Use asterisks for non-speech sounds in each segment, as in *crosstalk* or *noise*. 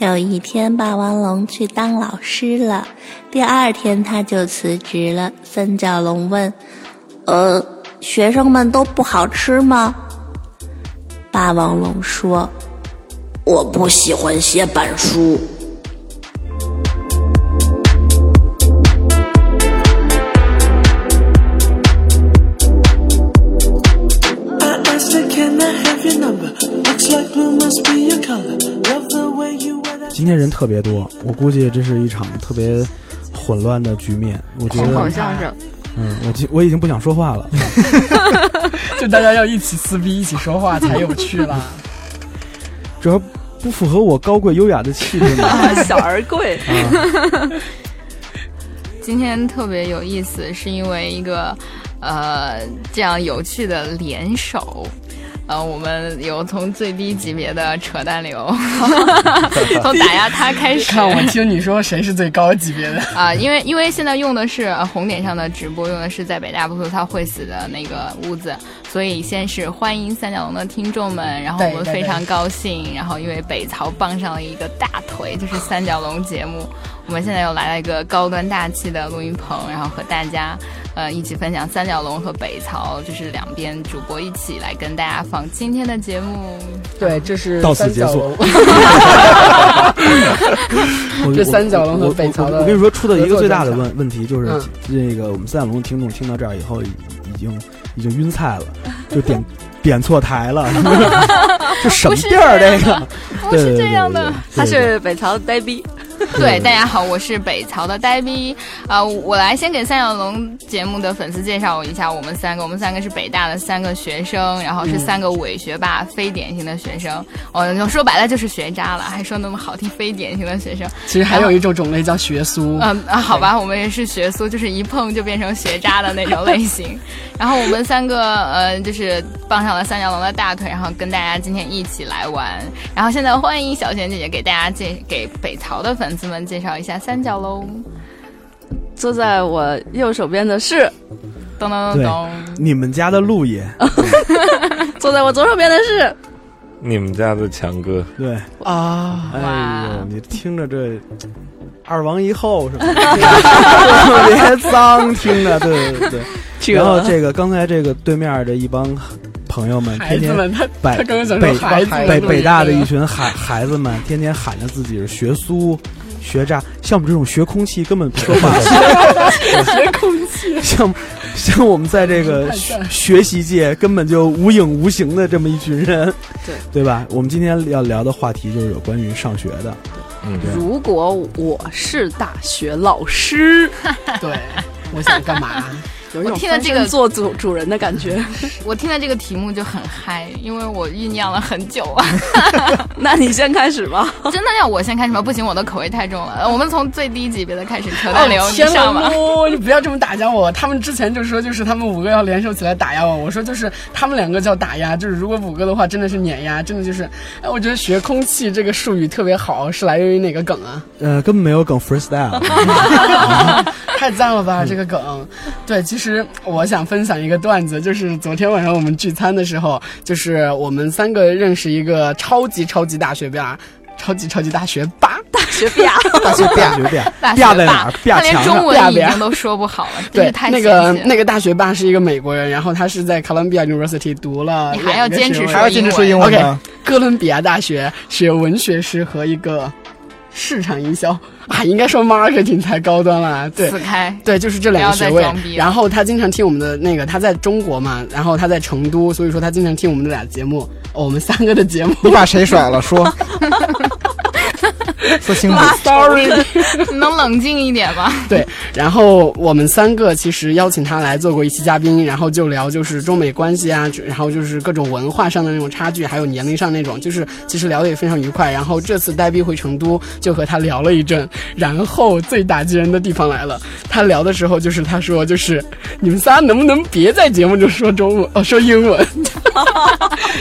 有一天，霸王龙去当老师了。第二天，他就辞职了。三角龙问：“呃，学生们都不好吃吗？”霸王龙说：“我不喜欢写板书。”天人特别多，我估计这是一场特别混乱的局面。我觉得，好相声，嗯，我我已经不想说话了。*laughs* 就大家要一起撕逼，一起说话才有趣啦。*laughs* 主要不符合我高贵优雅的气质嘛，*laughs* 小而贵。今天特别有意思，是因为一个呃这样有趣的联手。呃，我们有从最低级别的扯淡流，*laughs* 从打压他开始。*laughs* 看我听你说谁是最高级别的啊？因为因为现在用的是红点上的直播，用的是在北大不说他会死的那个屋子，所以先是欢迎三角龙的听众们，然后我们非常高兴，然后因为北曹傍上了一个大腿，就是三角龙节目，我们现在又来了一个高端大气的录音棚，然后和大家。呃，一起分享三角龙和北曹，就是两边主播一起来跟大家放今天的节目。对，这是到此结束。*laughs* 这三角龙和北曹的，我跟你说，出的一个最大的问问题就是，那个我们三角龙的听众听到这儿以后，已经已经晕菜了，就点点错台了。这什么地儿？这个不是这样的，他是北曹的呆逼。*laughs* 对，大家好，我是北曹的呆逼啊！我来先给三角龙节目的粉丝介绍一下，我们三个，我们三个是北大的三个学生，然后是三个伪学霸，非典型的学生。哦，说白了就是学渣了，还说那么好听，非典型的学生。其实还有一种种类叫学苏。嗯啊，*laughs* 好吧，我们也是学苏，就是一碰就变成学渣的那种类型。*laughs* 然后我们三个呃，就是傍上了三角龙的大腿，然后跟大家今天一起来玩。然后现在欢迎小璇姐姐给大家介给北曹的粉丝们介绍一下三角龙。坐在我右手边的是，咚咚咚咚，你们家的陆爷。*laughs* 坐在我左手边的是，你们家的强哥。对啊，哎呦，你听着这。二王一后是吧？*laughs* 特别脏，听着，对对对。然后这个刚才这个对面这一帮朋友们，天天北北北北大的一群孩孩子们，天天喊着自己是学苏、学渣，像我们这种学空气根本不说话。学空气，像像我们在这个 *laughs* 学学习界根本就无影无形的这么一群人，对对吧？我们今天要聊的话题就是有关于上学的。嗯，如果我是大学老师，*laughs* 对，我想干嘛？有一种听了这个做主主人的感觉。*laughs* 我听了这个题目就很嗨，因为我酝酿了很久啊。*laughs* 那你先开始吧。真的要我先开始吗？不行，我的口味太重了。我们从最低级别的开始，扯淡流，你上吧。*laughs* 你不要这么打压我。他们之前就说，就是他们五个要联手起来打压我。我说，就是他们两个叫打压，就是如果五个的话，真的是碾压，真的就是。哎，我觉得学空气这个术语特别好，是来源于哪个梗啊？呃，根本没有梗，freestyle。太赞了吧，这个梗。对，其实。其实我想分享一个段子，就是昨天晚上我们聚餐的时候，就是我们三个认识一个超级超级大学霸，超级超级大学霸，大学霸，*laughs* 大学霸，大学霸在哪儿？他连中文已经都说不好了。对，那个那个大学霸是一个美国人，然后他是在 Columbia University 读了，你还要坚持还要坚持说英文？OK，哥伦比亚大学学文学史和一个。市场营销 *laughs* 啊，应该说 marketing 才高端了。对，对，就是这两个学位。然后他经常听我们的那个，他在中国嘛，然后他在成都，所以说他经常听我们的俩节目，我们三个的节目。你把谁甩了？说。*laughs* *laughs* 说清楚，sorry，能冷静一点吗？*laughs* 对，然后我们三个其实邀请他来做过一期嘉宾，然后就聊就是中美关系啊，然后就是各种文化上的那种差距，还有年龄上那种，就是其实聊得也非常愉快。然后这次呆逼回成都，就和他聊了一阵。然后最打击人的地方来了，他聊的时候就是他说就是你们仨能不能别在节目中说中文哦，说英文，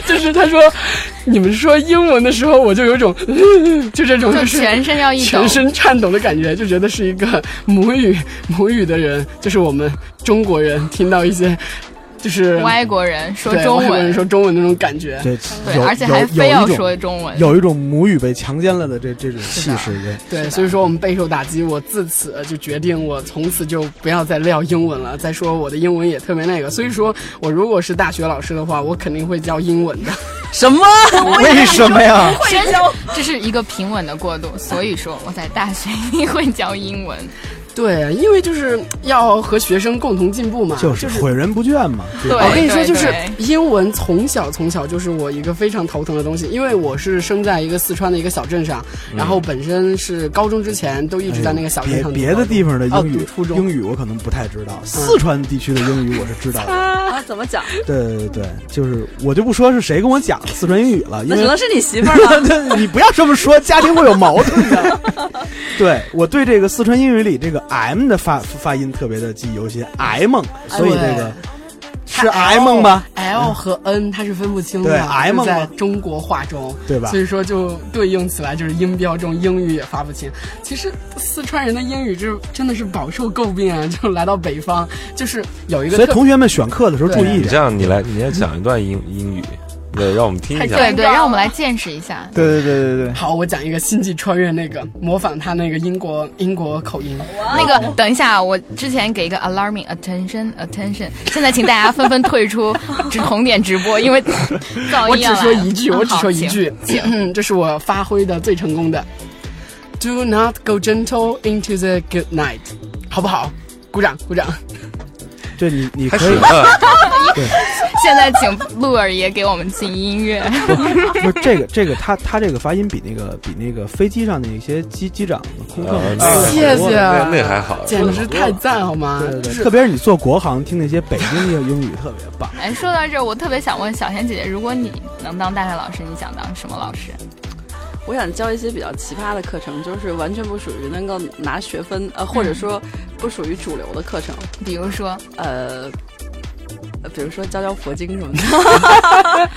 就是他说 *laughs* 你们说英文的时候，我就有种 *laughs* 就这种就是。全身要一全身颤抖的感觉，就觉得是一个母语母语的人，就是我们中国人听到一些就是外国人说中文，人说中文那种感觉。对，而且还非要说中文，有一种母语被强奸了的这这种气势。对，所以说我们备受打击。我自此就决定，我从此就不要再撂英文了。再说我的英文也特别那个，所以说我如果是大学老师的话，我肯定会教英文的。什么？*laughs* 为什么呀？*laughs* 会教，这是一个平稳的过渡。所以说我在大学一定会教英文。对，因为就是要和学生共同进步嘛，就是诲人不倦嘛。对我跟你说，就是英文从小从小就是我一个非常头疼的东西，因为我是生在一个四川的一个小镇上，然后本身是高中之前都一直在那个小镇上。别的地方的英语，初中英语我可能不太知道，四川地区的英语我是知道的。*laughs* 啊，怎么讲？对对对，就是我就不说是谁跟我讲四川英语了，那只能是你媳妇儿了。*laughs* 你不要这么说，家庭会有矛盾的。*laughs* 对我对这个四川英语里这个 M 的发发音特别的记忆犹新，M，所以这个是 M 吗？L 和 N 它是分不清的，对 M 在中国话中，对吧？所以说就对应起来就是音标中英语也发不清。其实四川人的英语就真的是饱受诟病啊！*laughs* 就来到北方，就是有一个，所以同学们选课的时候注意。你这样，你来，你来讲一段英英语。对，让我们听一下。对对，让我们来见识一下。对对对对对。好，我讲一个星际穿越那个，模仿他那个英国英国口音。那个，等一下，我之前给一个 alarming attention attention，现在请大家纷纷退出只红点直播，因为我只说一句，我只说一句，这是我发挥的最成功的。Do not go gentle into the good night，好不好？鼓掌，鼓掌。对你，你可以。对，现在请鹿儿爷给我们进音乐。不是这个，这个他他这个发音比那个比那个飞机上那些机机长空更。谢谢，那还好，*laughs* 简直太赞好吗？对对对，特别是你坐国航听那些北京的英语特别棒。哎，说到这儿，我特别想问小贤姐姐，如果你能当大学老师，你想当什么老师？我想教一些比较奇葩的课程，就是完全不属于能够拿学分，呃，或者说不属于主流的课程。比如说，呃，比如说教教佛经什么的，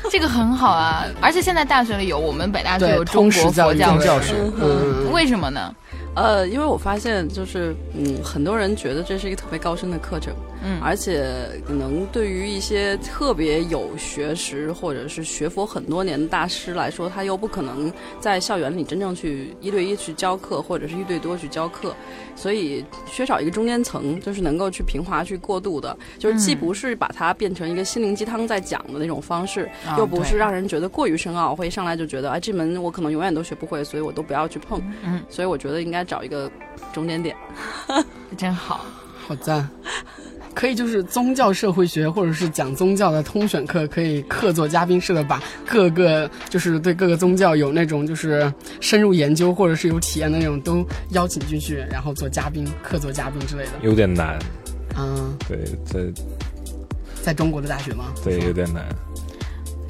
*laughs* 这个很好啊。而且现在大学里有我们北大就有中国佛教教学，嗯，为什么呢？呃，因为我发现就是，嗯，很多人觉得这是一个特别高深的课程，嗯，而且可能对于一些特别有学识或者是学佛很多年的大师来说，他又不可能在校园里真正去一对一去教课，或者是一对多去教课，所以缺少一个中间层，就是能够去平滑去过渡的，就是既不是把它变成一个心灵鸡汤在讲的那种方式，又不是让人觉得过于深奥，会一上来就觉得，哎，这门我可能永远都学不会，所以我都不要去碰，嗯，所以我觉得应该。找一个中间点，*laughs* 真好，好赞！可以就是宗教社会学或者是讲宗教的通选课，可以客座嘉宾式的把各个就是对各个宗教有那种就是深入研究或者是有体验的那种都邀请进去，然后做嘉宾、客座嘉宾之类的。有点难，嗯，对，在在中国的大学吗？对，有点难。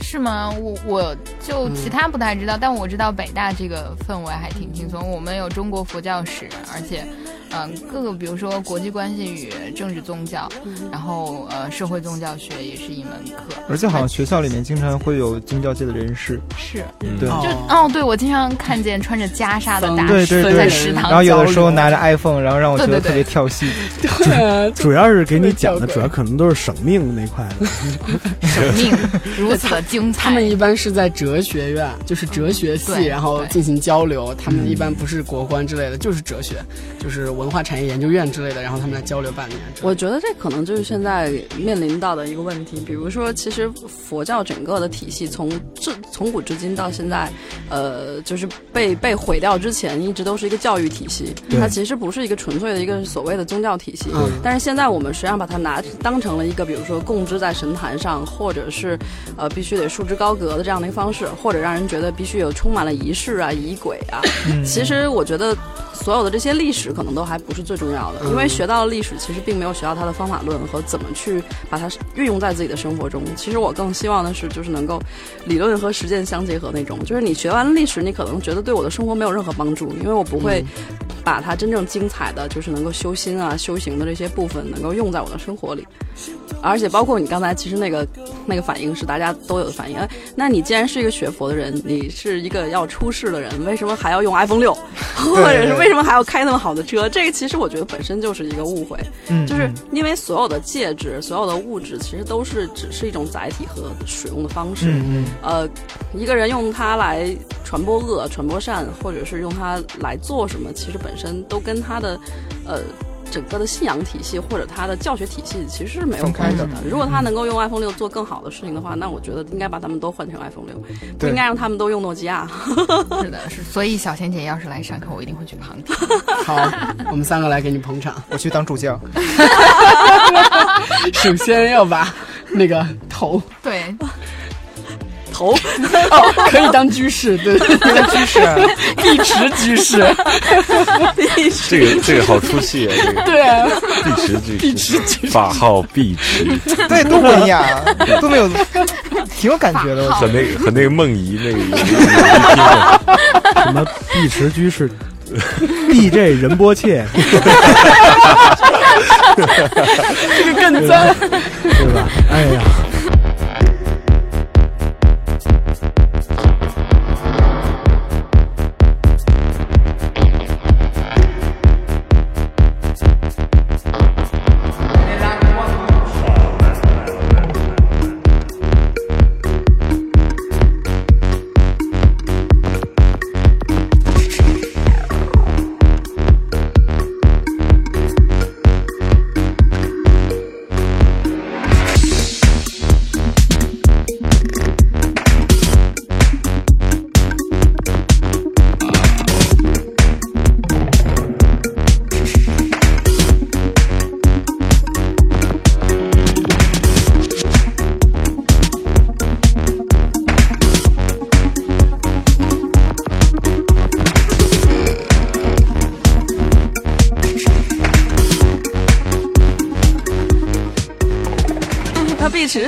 是吗？我我就其他不太知道，但我知道北大这个氛围还挺轻松。我们有中国佛教史，而且。嗯，各个比如说国际关系与政治宗教，然后呃社会宗教学也是一门课，而且好像学校里面经常会有宗教界的人士，是，对，就哦，对我经常看见穿着袈裟的大师在食堂，然后有的时候拿着 iPhone，然后让我觉得特别跳戏，对，主要是给你讲的主要可能都是省命那块的 *laughs* *laughs* 省命如此的精彩。他们一般是在哲学院，就是哲学系，然后进行交流。他们一般不是国关之类的，就是哲学，就是。文化产业研究院之类的，然后他们来交流半年。我觉得这可能就是现在面临到的一个问题。比如说，其实佛教整个的体系从至从古至今到现在，呃，就是被被毁掉之前，一直都是一个教育体系。它其实不是一个纯粹的一个所谓的宗教体系。但是现在我们实际上把它拿当成了一个，比如说供职在神坛上，或者是呃必须得束之高阁的这样的一个方式，或者让人觉得必须有充满了仪式啊、仪轨啊。其实我觉得。所有的这些历史可能都还不是最重要的，因为学到了历史，其实并没有学到它的方法论和怎么去把它运用在自己的生活中。其实我更希望的是，就是能够理论和实践相结合那种。就是你学完历史，你可能觉得对我的生活没有任何帮助，因为我不会把它真正精彩的就是能够修心啊、修行的这些部分，能够用在我的生活里。而且包括你刚才其实那个那个反应是大家都有的反应。哎，那你既然是一个学佛的人，你是一个要出世的人，为什么还要用 iPhone 六，*laughs* 或者是为什么还要开那么好的车？这个其实我觉得本身就是一个误会，就是因为所有的介质、所有的物质其实都是只是一种载体和使用的方式。呃，一个人用它来传播恶、传播善，或者是用它来做什么，其实本身都跟他的呃。整个的信仰体系或者他的教学体系其实是没有关系的。如果他能够用 iPhone 六做更好的事情的话，那我觉得应该把他们都换成 iPhone 六，不应该让他们都用诺基亚。*laughs* 是的，是。所以小贤姐要是来上课，我一定会去旁听。*laughs* 好，我们三个来给你捧场，我去当助教。*laughs* 首先要把那个头对。头。*laughs* 哦，可以当居士，对，当居士，*laughs* 碧池居士，这个这个好出戏啊，这个。对啊，碧池居士，法号碧池，对，多文雅，都没有，挺有感觉的，和那个和那个梦怡那个。什么碧池居士，DJ 仁波切，*laughs* 这个更脏，对吧？哎呀。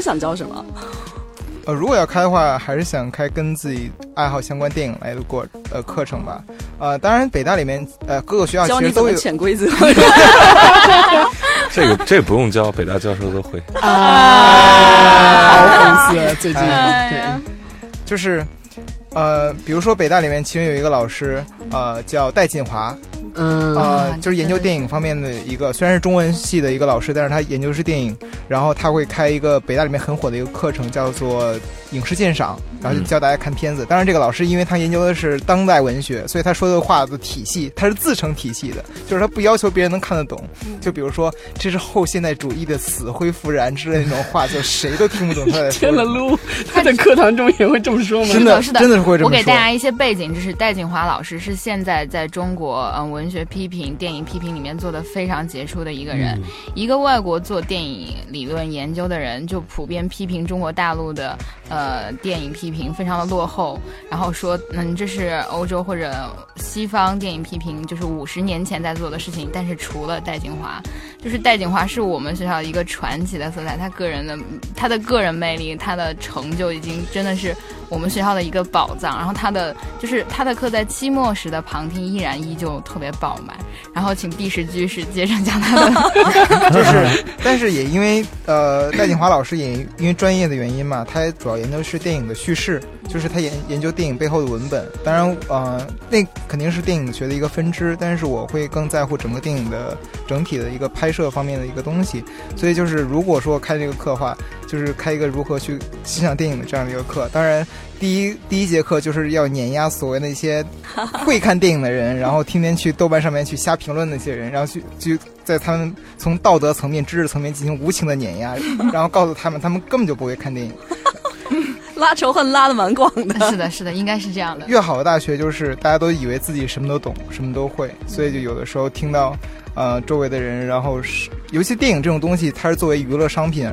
想教什么？呃，如果要开的话，还是想开跟自己爱好相关电影来的过呃课程吧。呃，当然北大里面呃各个学校其实都有潜规则。*laughs* 这个这不用教，北大教授都会。啊，好粉丝最近对，就是呃，比如说北大里面其中有一个老师呃叫戴锦华。嗯。啊，就是研究电影方面的一个，虽然是中文系的一个老师，但是他研究是电影，然后他会开一个北大里面很火的一个课程，叫做影视鉴赏，然后就教大家看片子。当然，这个老师因为他研究的是当代文学，所以他说的话的体系，他是自成体系的，就是他不要求别人能看得懂。就比如说，这是后现代主义的死灰复燃之类那种话，就谁都听不懂他在说。天了噜，他在课堂中也会这么说吗？真的，是的，真的是会这么说。我给大家一些背景，就是戴锦华老师是现在在中国嗯文。学批评、电影批评里面做的非常杰出的一个人，一个外国做电影理论研究的人，就普遍批评中国大陆的呃电影批评非常的落后，然后说嗯这是欧洲或者西方电影批评就是五十年前在做的事情，但是除了戴金华，就是戴锦华是我们学校一个传奇的色彩，他个人的他的个人魅力，他的成就已经真的是。我们学校的一个宝藏，然后他的就是他的课在期末时的旁听依然依旧特别饱满。然后请毕石居士接着讲他的，就是，但是也因为呃戴锦华老师也因为专业的原因嘛，他主要研究是电影的叙事，就是他研研究电影背后的文本。当然，呃，那肯定是电影学的一个分支，但是我会更在乎整个电影的整体的一个拍摄方面的一个东西。所以就是如果说开这个课的话。就是开一个如何去欣赏电影的这样的一个课，当然，第一第一节课就是要碾压所谓那些 *laughs* 会看电影的人，然后天天去豆瓣上面去瞎评论那些人，然后去就在他们从道德层面、知识层面进行无情的碾压，然后告诉他们，他们根本就不会看电影，*laughs* *laughs* 拉仇恨拉的蛮广的。*laughs* 是的，是的，应该是这样的。越好的大学就是大家都以为自己什么都懂，什么都会，所以就有的时候听到呃周围的人，然后是尤其电影这种东西，它是作为娱乐商品。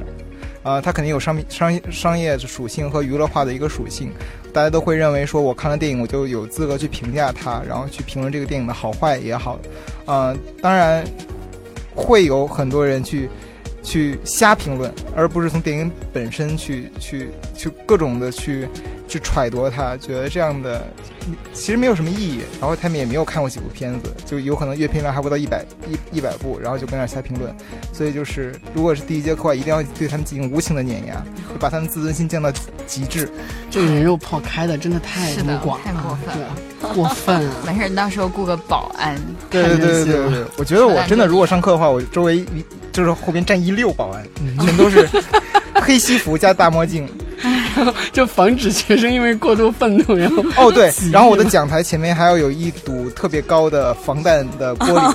啊，它肯定有商品、商商业属性和娱乐化的一个属性，大家都会认为说，我看了电影，我就有资格去评价它，然后去评论这个电影的好坏也好。啊，当然会有很多人去去瞎评论，而不是从电影本身去去去各种的去去揣度他，觉得这样的其实没有什么意义。然后他们也没有看过几部片子，就有可能阅片量还不到一百一一百部，然后就跟那瞎评论。所以就是如果是第一节课，一定要对他们进行无情的碾压，把他们自尊心降到极致。这个人肉炮开的真的太是的，太过分了，过分啊！*laughs* 没事，到时候雇个保安。对对对对对对，我觉得我真的如果上课的话，我周围就是后边站一溜保安，全都是黑西服加大墨镜，*laughs* 就防止学生因为过度愤怒然后哦对，然后我的讲台前面还要有一堵特别高的防弹的玻璃。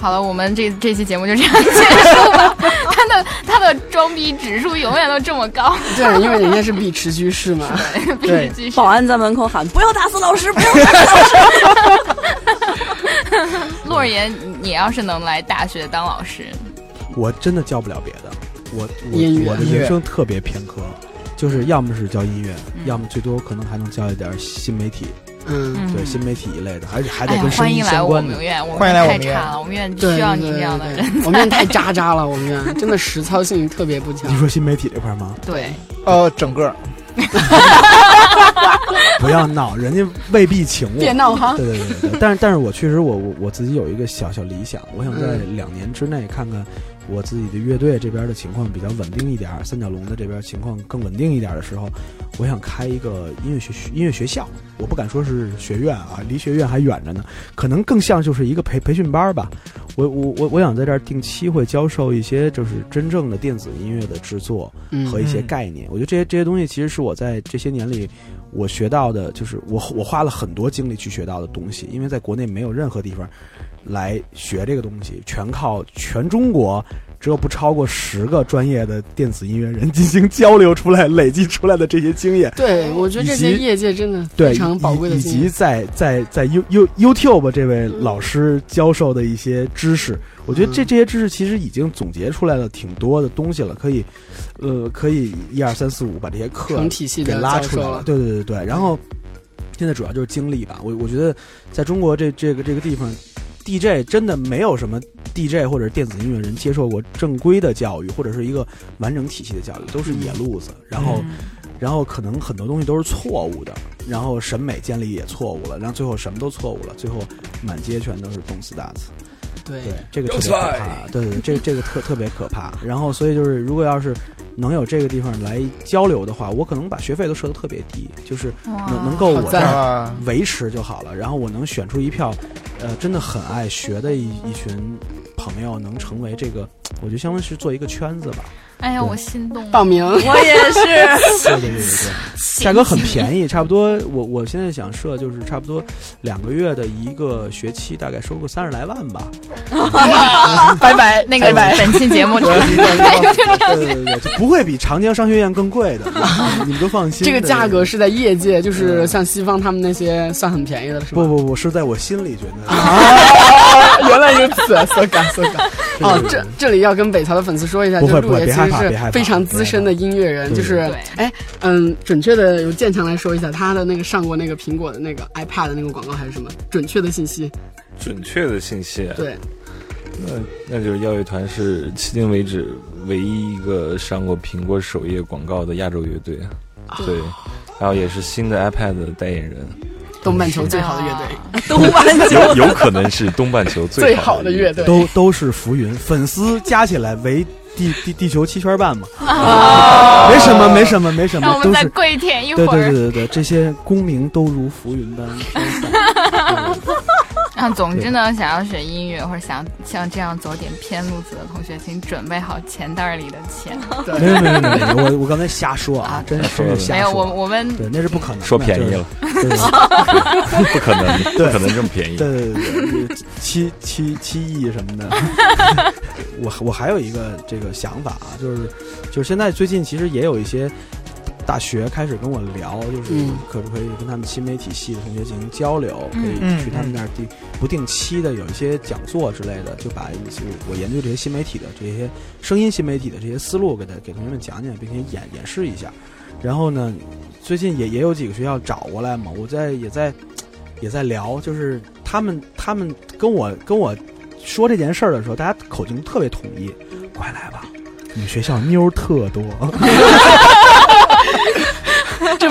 好了，我们这这期节目就这样结束吧。他的他的装逼指数永远都这么高。对，因为人家是碧池居士嘛。*laughs* 对，碧池居士。保安在门口喊：“不要打死老师，不要打死老师。”陆二言，你要是能来大学当老师，我真的教不了别的。我我我的人生特别偏科，就是要么是教音乐，要么最多可能还能教一点新媒体。嗯，对，新媒体一类的，而且还得跟声音相关的。欢迎来我们院，我们院需要你这样的人。我们院太渣渣了，我们院真的实操性特别不强。你说新媒体这块吗？*laughs* 对，呃，整个。不要闹，人家未必请我。别闹哈。对对对对，但是但是我确实我我我自己有一个小小理想，我想在两年之内看看。我自己的乐队这边的情况比较稳定一点，三角龙的这边情况更稳定一点的时候，我想开一个音乐学音乐学校。我不敢说是学院啊，离学院还远着呢，可能更像就是一个培培训班吧。我我我我想在这儿定期会教授一些就是真正的电子音乐的制作和一些概念。我觉得这些这些东西其实是我在这些年里我学到的，就是我我花了很多精力去学到的东西，因为在国内没有任何地方。来学这个东西，全靠全中国只有不超过十个专业的电子音乐人进行交流出来、累积出来的这些经验。对，我觉得这些业界真的非常宝贵的以及在在在 You You YouTube 这位老师教授的一些知识，我觉得这这些知识其实已经总结出来了挺多的东西了，可以，呃，可以一二三四五把这些课体系给拉出来了。对对对对，然后现在主要就是精力吧。我我觉得在中国这这个这个地方。DJ 真的没有什么 DJ 或者电子音乐人接受过正规的教育，或者是一个完整体系的教育，都是野路子。然后，然后可能很多东西都是错误的，然后审美建立也错误了，然后最后什么都错误了，最后满街全都是动次打次。对，这个特别可怕。对对，这这个特特别可怕。然后，所以就是，如果要是能有这个地方来交流的话，我可能把学费都设得特别低，就是能能够我在维持就好了。然后我能选出一票，呃，真的很爱学的一一群朋友，能成为这个，我觉得相当于是做一个圈子吧。哎呀，我心动！报名，我也是。对对对对对，价格很便宜，差不多。我我现在想设就是差不多两个月的一个学期，大概收个三十来万吧。*laughs* 拜拜，那个本期节目对对对对，不会比长江商学院更贵的，*laughs* 你们都放心。这个价格是在业界，就是像西方他们那些算很便宜的，是吧？不不不，是在我心里觉得。*laughs* 原来如此，so 感 so 感。哦，这这里要跟北曹的粉丝说一下，就是陆爷其实是非常资深的音乐人，就是哎嗯，准确的由建强来说一下他的那个上过那个苹果的那个 iPad 的那个广告还是什么？准确的信息？准确的信息？对，那那就是耀乐团是迄今为止唯一一个上过苹果首页广告的亚洲乐队，对，然后也是新的 iPad 的代言人。东半球最好的乐队，*laughs* 东半球。有可能是东半球最好的乐队，都都是浮云，粉丝加起来为地地地球七圈半嘛，没什么没什么没什么，我们再跪舔一会儿，对对对对对，这些功名都如浮云般飘散。*laughs* 啊，总之呢，想要学音乐或者想像这样走点偏路子的同学，请准备好钱袋里的钱。*laughs* 没有没有没有，我我刚才瞎说啊，真是真是瞎说。没有我我们对那是不可能，说便宜了，*laughs* 不可能，不可能这么便宜。对对对对，七七七亿什么的。*laughs* 我我还有一个这个想法啊，就是就是现在最近其实也有一些。大学开始跟我聊，就是可不可以跟他们新媒体系的同学进行交流，可以去他们那儿定不定期的有一些讲座之类的，就把一些我研究这些新媒体的这些声音新媒体的这些思路给他给同学们讲讲，并且演演示一下。然后呢，最近也也有几个学校找过来嘛，我在也在也在聊，就是他们他们跟我跟我说这件事儿的时候，大家口径特别统一，*laughs* 快来吧，你们学校妞儿特多。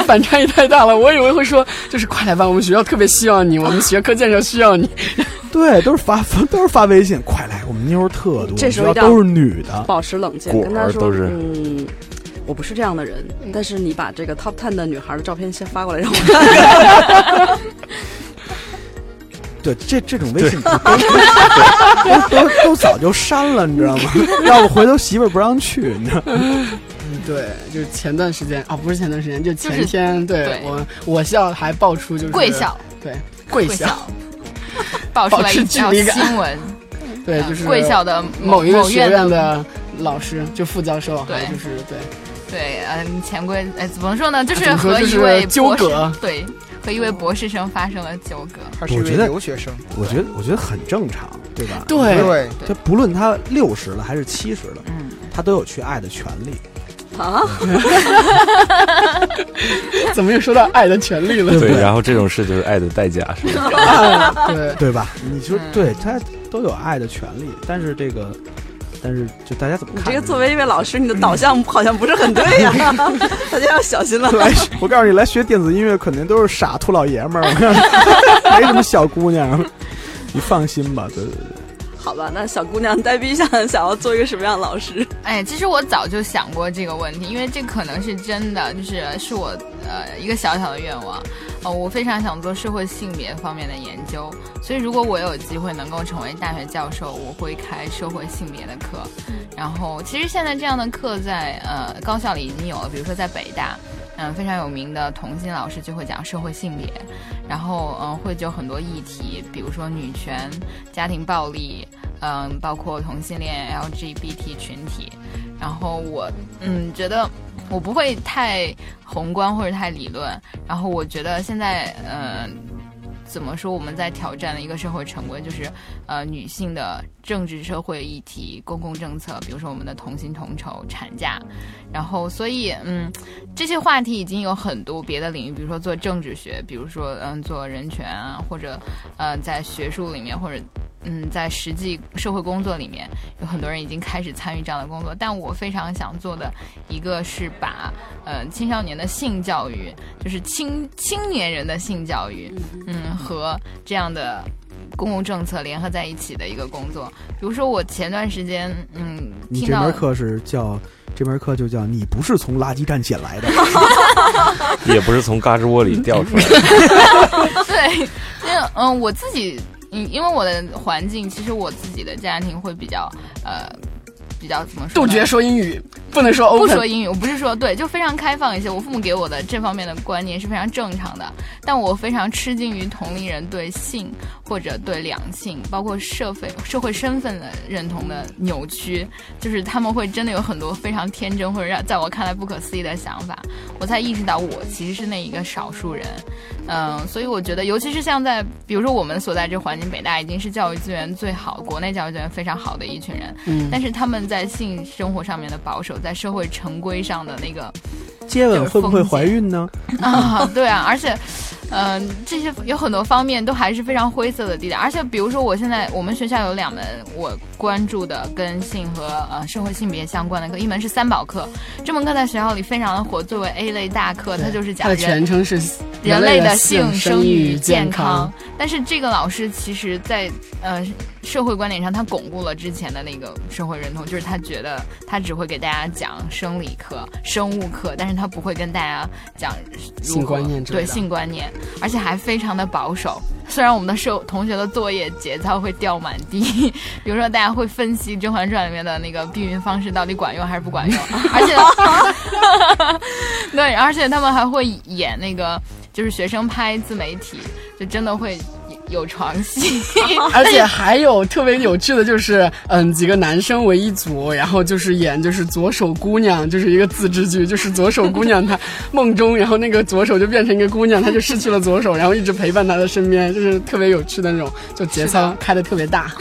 这反差也太大了。我以为会说，就是快来吧，我们学校特别需要你，我们学科建设需要你。*laughs* 对，都是发 *laughs* 都是发微信，快来，我们妞儿特多，这时候都是女的，保持冷静，跟他说，嗯，我不是这样的人，但是你把这个 top ten 的女孩的照片先发过来让我看。*laughs* 对，这这种微信都都都早就删了，你知道吗？要不回头媳妇儿不让去，你知道。对，就是前段时间啊，不是前段时间，就前天，对我我校还爆出就是贵校，对贵校。*laughs* 爆出来一条新闻，*laughs* 对，就是贵校的某一个学院的老师，就副教授，对，就是对。对，嗯，潜规，哎，怎么说呢？就是和一位纠葛，对，和一位博士生发生了纠葛。他是一位留学生，我觉得我觉得很正常，对吧？对。对，他不论他六十了还是七十了，嗯，他都有去爱的权利。啊！*laughs* 怎么又说到爱的权利了？对，然后这种事就是爱的代价，是吧？*laughs* 对对吧？你说对他都有爱的权利，但是这个，但是就大家怎么看？这个作为一位老师，你的导向好像不是很对呀，*laughs* 大家要小心了。来，我告诉你，来学电子音乐肯定都是傻秃老爷们儿，没什么小姑娘，你放心吧，对对对。好吧，那小姑娘呆逼想想要做一个什么样的老师？哎，其实我早就想过这个问题，因为这可能是真的，就是是我呃一个小小的愿望。哦，我非常想做社会性别方面的研究，所以如果我有机会能够成为大学教授，我会开社会性别的课。然后，其实现在这样的课在呃高校里已经有了，比如说在北大。嗯，非常有名的童心老师就会讲社会性别，然后嗯，会就很多议题，比如说女权、家庭暴力，嗯，包括同性恋、LGBT 群体。然后我嗯觉得我不会太宏观或者太理论，然后我觉得现在嗯。怎么说？我们在挑战的一个社会成规，就是，呃，女性的政治社会议题、公共政策，比如说我们的同薪同酬、产假，然后，所以，嗯，这些话题已经有很多别的领域，比如说做政治学，比如说，嗯，做人权啊，或者，呃，在学术里面，或者。嗯，在实际社会工作里面，有很多人已经开始参与这样的工作。但我非常想做的一个是把，呃，青少年的性教育，就是青青年人的性教育，嗯，和这样的公共政策联合在一起的一个工作。比如说，我前段时间，嗯，你这门课是叫这门课就叫你不是从垃圾站捡来的，*laughs* 也不是从嘎吱窝里掉出来的。*laughs* 对，因为嗯，我自己。嗯，因为我的环境，其实我自己的家庭会比较，呃，比较怎么说？杜绝说英语，不能说不说英语。我不是说对，就非常开放一些。我父母给我的这方面的观念是非常正常的，但我非常吃惊于同龄人对性或者对两性，包括社会社会身份的认同的扭曲，就是他们会真的有很多非常天真或者让在我看来不可思议的想法。我才意识到我其实是那一个少数人。嗯，所以我觉得，尤其是像在，比如说我们所在这环境，北大已经是教育资源最好、国内教育资源非常好的一群人，嗯，但是他们在性生活上面的保守，在社会成规上的那个接吻会不会怀孕呢？啊，对啊，而且。嗯，这些有很多方面都还是非常灰色的地带，而且比如说，我现在我们学校有两门我关注的跟性和呃社会性别相关的课，一门是三宝课，这门课在学校里非常的火，作为 A 类大课，它就是讲它的全称是人类的性生育健康。但是这个老师其实，在呃社会观点上，他巩固了之前的那个社会认同，就是他觉得他只会给大家讲生理课、生物课，但是他不会跟大家讲性观念，对性观念。而且还非常的保守，虽然我们的社同学的作业节操会掉满地，*laughs* 比如说大家会分析《甄嬛传》里面的那个避孕方式到底管用还是不管用，*laughs* 而且，*laughs* 对，而且他们还会演那个，就是学生拍自媒体，就真的会。有床戏，*laughs* 而且还有特别有趣的，就是嗯，几个男生为一组，然后就是演就是左手姑娘，就是一个自制剧，就是左手姑娘她 *laughs* 梦中，然后那个左手就变成一个姑娘，她就失去了左手，然后一直陪伴她的身边，就是特别有趣的那种，就节操开的特别大。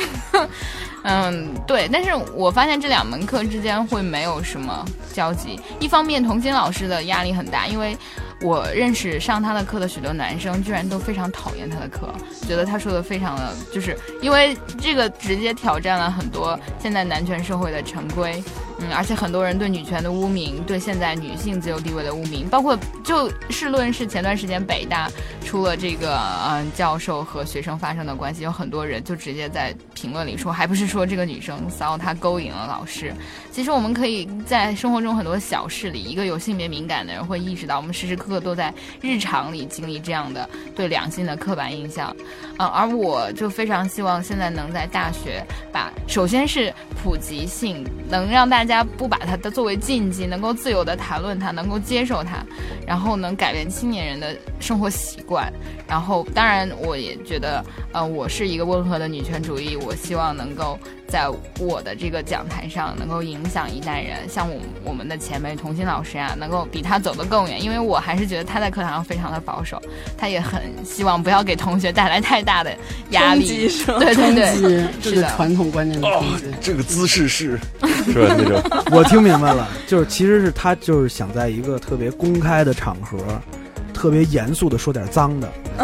嗯，对，但是我发现这两门课之间会没有什么交集。一方面，童心老师的压力很大，因为。我认识上他的课的许多男生，居然都非常讨厌他的课，觉得他说的非常的，就是因为这个直接挑战了很多现在男权社会的成规。嗯，而且很多人对女权的污名，对现在女性自由地位的污名，包括就事论事，前段时间北大出了这个嗯教授和学生发生的关系，有很多人就直接在评论里说，还不是说这个女生骚，她勾引了老师。其实我们可以在生活中很多小事里，一个有性别敏感的人会意识到，我们时时刻刻都在日常里经历这样的对两性的刻板印象。啊，而我就非常希望现在能在大学把，首先是普及性，能让大家不把它的作为禁忌，能够自由的谈论它，能够接受它，然后能改变青年人的生活习惯。然后，当然，我也觉得，呃，我是一个温和的女权主义，我希望能够。在我的这个讲台上，能够影响一代人，像我我们的前辈童心老师啊，能够比他走得更远。因为我还是觉得他在课堂上非常的保守，他也很希望不要给同学带来太大的压力。*laughs* 对对对，这个传统观念的哦，这个姿势是是吧？那种 *laughs* 我听明白了，就是其实是他就是想在一个特别公开的场合。特别严肃的说点脏的，*laughs*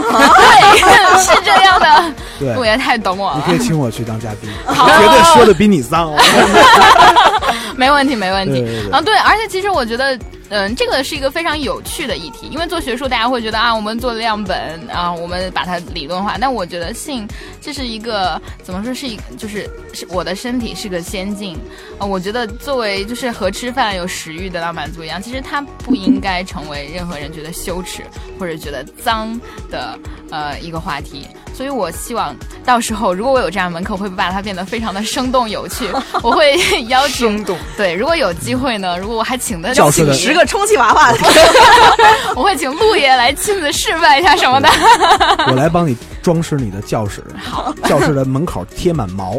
对，是这样的。对，我也太懂我了。你可以请我去当嘉宾，绝对说的比你脏。*laughs* 没问题，没问题。啊，对，而且其实我觉得。嗯，这个是一个非常有趣的议题，因为做学术，大家会觉得啊，我们做样本啊，我们把它理论化。但我觉得性这是一个怎么说，是一就是是我的身体是个先进啊。我觉得作为就是和吃饭有食欲得到满足一样，其实它不应该成为任何人觉得羞耻或者觉得脏的呃一个话题。所以我希望到时候，如果我有这样门口，会把它变得非常的生动有趣。*laughs* 我会邀请，对，如果有机会呢，如果我还请得教请十个充气娃娃，*laughs* 我会请陆爷来亲自示范一下什么的。我来帮你装饰你的教室，*laughs* 好，教室的门口贴满毛。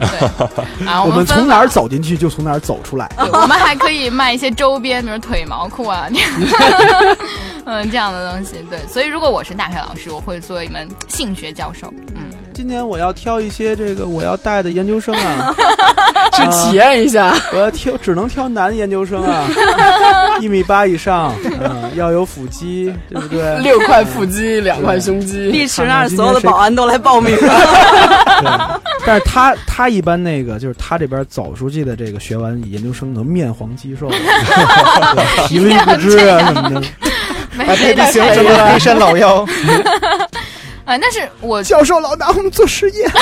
对，啊，*laughs* 我们从哪儿走进去就从哪儿走 *laughs* 出来。我们还可以卖一些周边，比如腿毛裤啊，*laughs* 嗯，这样的东西。对，所以如果我是大学老师，我会做一门性学教授。嗯。今年我要挑一些这个我要带的研究生啊，*laughs* 去体验一下。*laughs* 我要挑，只能挑男研究生啊，*laughs* 一米八以上，嗯，要有腹肌，对不对？六块腹肌，两块胸肌。丽池那儿所有的保安都来报名了。但是他他一般那个就是他这边走出去的这个学完研究生能面黄肌瘦，体力不支啊什么的，还配得形成黑山老妖。啊！但是我教授老拿我们做实验。*laughs*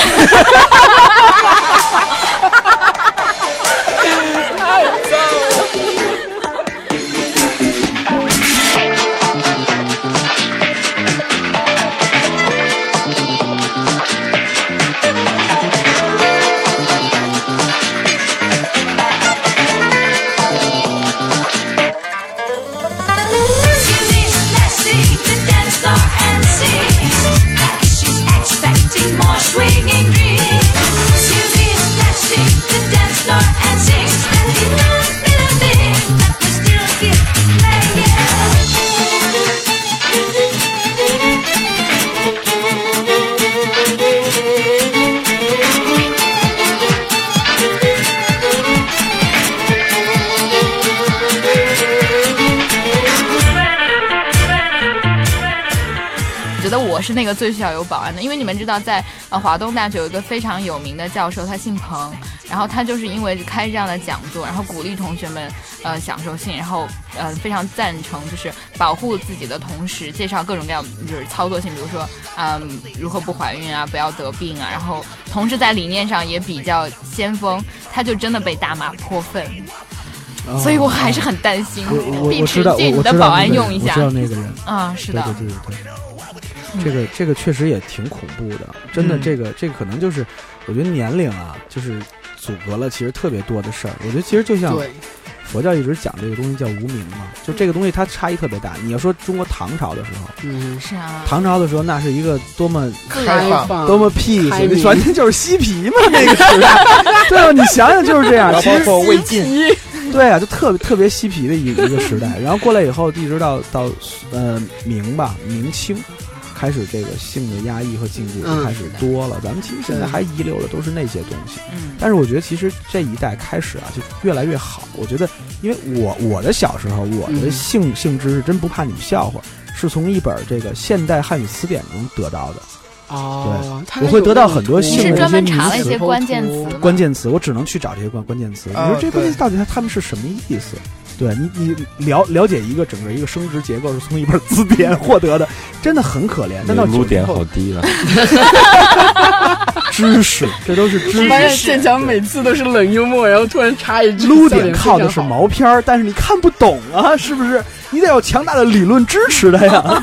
个最需要有保安的，因为你们知道，在呃华东大学有一个非常有名的教授，他姓彭，然后他就是因为开这样的讲座，然后鼓励同学们呃享受性，然后呃非常赞成就是保护自己的同时，介绍各种各样就是操作性，比如说嗯如何不怀孕啊，不要得病啊，然后同时在理念上也比较先锋，他就真的被大骂泼粪，所以我还是很担心，碧池借你的保安用一下，知道那个人啊，是的，对对对。这个这个确实也挺恐怖的，真的，这个这个可能就是，我觉得年龄啊，就是阻隔了其实特别多的事儿。我觉得其实就像佛教一直讲这个东西叫无名嘛，就这个东西它差异特别大。你要说中国唐朝的时候，嗯，是啊，唐朝的时候那是一个多么开放、多么 peace，完全就是嬉皮嘛那个时代。对吧，你想想就是这样。包括魏晋，对啊，就特别特别嬉皮的一一个时代。然后过来以后，一直到到呃明吧，明清。开始这个性的压抑和禁锢就开始多了，咱们其实现在还遗留的都是那些东西。嗯，但是我觉得其实这一代开始啊，就越来越好。我觉得，因为我我的小时候，我的性性知识真不怕你们笑话，是从一本这个现代汉语词典中得到的。哦，对，我会得到很多性的专门查了一些关键词，关键词我只能去找这些关关键词。你说这关键词到底它他们是什么意思？对你，你了了解一个整个一个生殖结构是从一本字典获得的，真的很可怜。但到撸点好低了，*laughs* 知识，这都是知识。发现建强每次都是冷幽默，然后突然插一句，撸点靠的是毛片儿，但是你看不懂啊，是不是？你得有强大的理论支持的呀。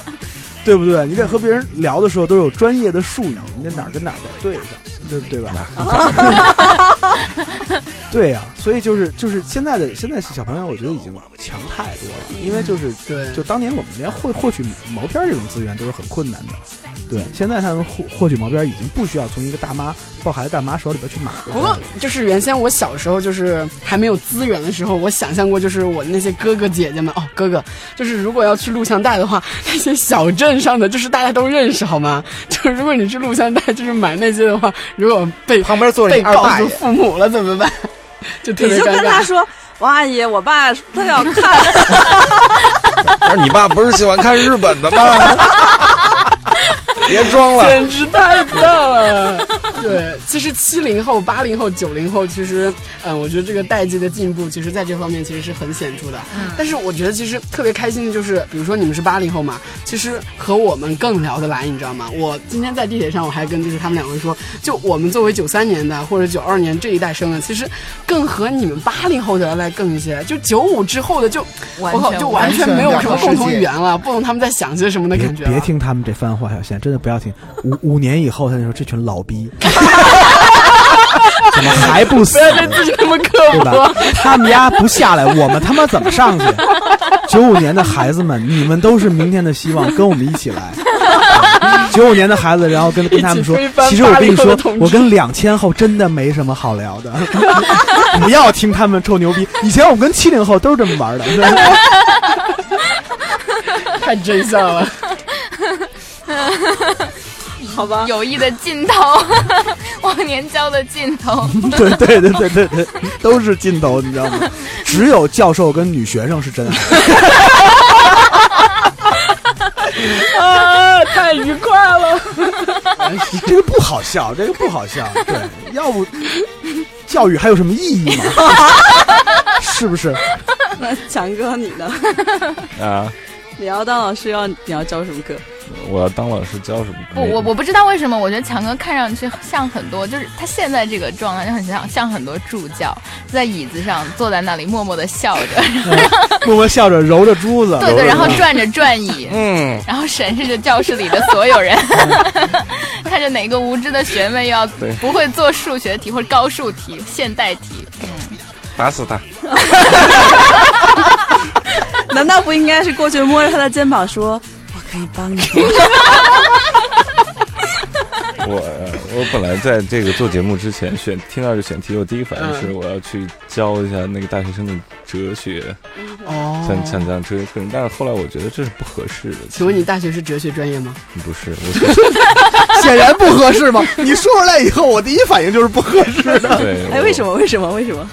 *laughs* 对不对？你得和别人聊的时候都有专业的术语，你得哪儿跟哪儿对上，对对吧？*laughs* 对呀，所以就是就是现在的现在小朋友，我觉得已经强太多了，因为就是对，就当年我们连获获取毛片这种资源都是很困难的。对，现在他们获获取毛片已经不需要从一个大妈抱孩子大妈手里边去买了。不过，就是原先我小时候就是还没有资源的时候，我想象过，就是我那些哥哥姐姐们哦，哥哥，就是如果要去录像带的话，那些小镇上的就是大家都认识好吗？*laughs* 就是如果你去录像带，就是买那些的话，如果被旁边坐被告诉父母了怎么办？就特别你就跟他说，王阿姨，我爸他要看。*laughs* 不是你爸不是喜欢看日本的吗？*laughs* 别装了，简直太棒了！*laughs* 对，其实七零后、八零后、九零后，其实，嗯，我觉得这个代际的进步，其实在这方面其实是很显著的。嗯，但是我觉得其实特别开心的就是，比如说你们是八零后嘛，其实和我们更聊得来，你知道吗？我今天在地铁上，我还跟就是他们两位说，就我们作为九三年的或者九二年这一代生的，其实更和你们八零后聊得来更一些。就九五之后的，就我靠，就完全没有什么共同语言了，不懂他们在想些什么的感觉。别听他们这番话，小贤真的。不要听，五五年以后，他就说这群老逼，怎么还不死？不要对自己那么刻薄。他们家不下来，我们他妈怎么上去？九五年的孩子们，你们都是明天的希望，跟我们一起来。九五年的孩子，然后跟跟他们说，其实我跟你说，我跟两千后真的没什么好聊的。*laughs* 不要听他们臭牛逼。以前我跟七零后都是这么玩的。太真相了。*laughs* 好吧，友谊的尽头，*laughs* 忘年交的尽头。*laughs* 对对对对对对，都是尽头，你知道吗？只有教授跟女学生是真爱。啊，太愉快了！这个不好笑，这个不好笑。对，要不教育还有什么意义吗？是不是？那强哥你呢？啊。你要当老师要你要教什么课？我要当老师教什么？不，我我不知道为什么，我觉得强哥看上去像很多，就是他现在这个状态就很像像很多助教，在椅子上坐在那里默默的笑着，默默笑着揉着珠子，对对，然后转着转椅，嗯，然后审视着教室里的所有人，*laughs* 看着哪个无知的学妹要不会做数学题或者高数题、现代题，嗯，打死他。*laughs* 难道不应该是过去摸着他的肩膀说：“我可以帮你？” *laughs* 我我本来在这个做节目之前选听到这选题，我第一反应是我要去教一下那个大学生的哲学，哦，像像这样哲学课程。但是后来我觉得这是不合适的。请问你大学是哲学专业吗？不是，我 *laughs* 显然不合适嘛。你说出来以后，我第一反应就是不合适的。对，哎，为什么？为什么？为什么？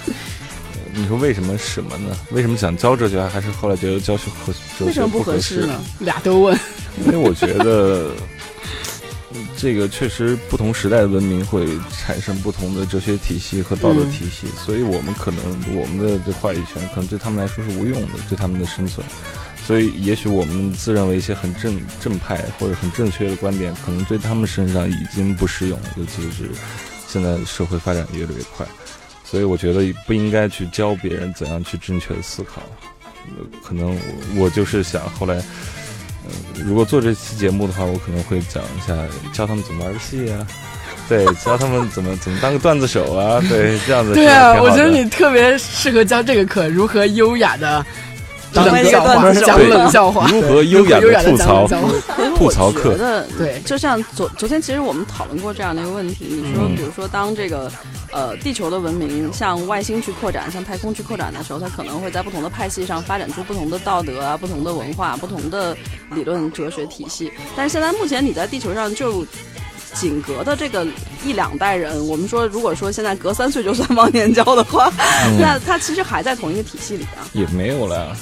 你说为什么什么呢？为什么想教哲学，还是后来觉得教学和哲学不合适呢？俩都问。*laughs* 因为我觉得，这个确实不同时代的文明会产生不同的哲学体系和道德体系，所以我们可能我们的这话语权可能对他们来说是无用的，对他们的生存。所以也许我们自认为一些很正正派或者很正确的观点，可能对他们身上已经不适用了，尤其是现在社会发展越来越快。所以我觉得不应该去教别人怎样去正确的思考，可能我就是想后来，如果做这期节目的话，我可能会讲一下教他们怎么玩游戏啊，*laughs* 对，教他们怎么怎么当个段子手啊，对，这样子。对啊，我觉得你特别适合教这个课，如何优雅的。讲冷笑话，讲冷笑话，如何优雅的吐槽？吐槽课。对，就像昨昨天，其实我们讨论过这样的一个问题。你说，比如说，当这个呃地球的文明向外星去扩展，向太空去扩展的时候，它可能会在不同的派系上发展出不同的道德啊、不同的文化、不同的理论哲学体系。但是现在目前你在地球上就仅隔的这个一两代人，我们说，如果说现在隔三岁就算 *laughs* 忘年交的话，那他其实还在同一个体系里啊。也没有了。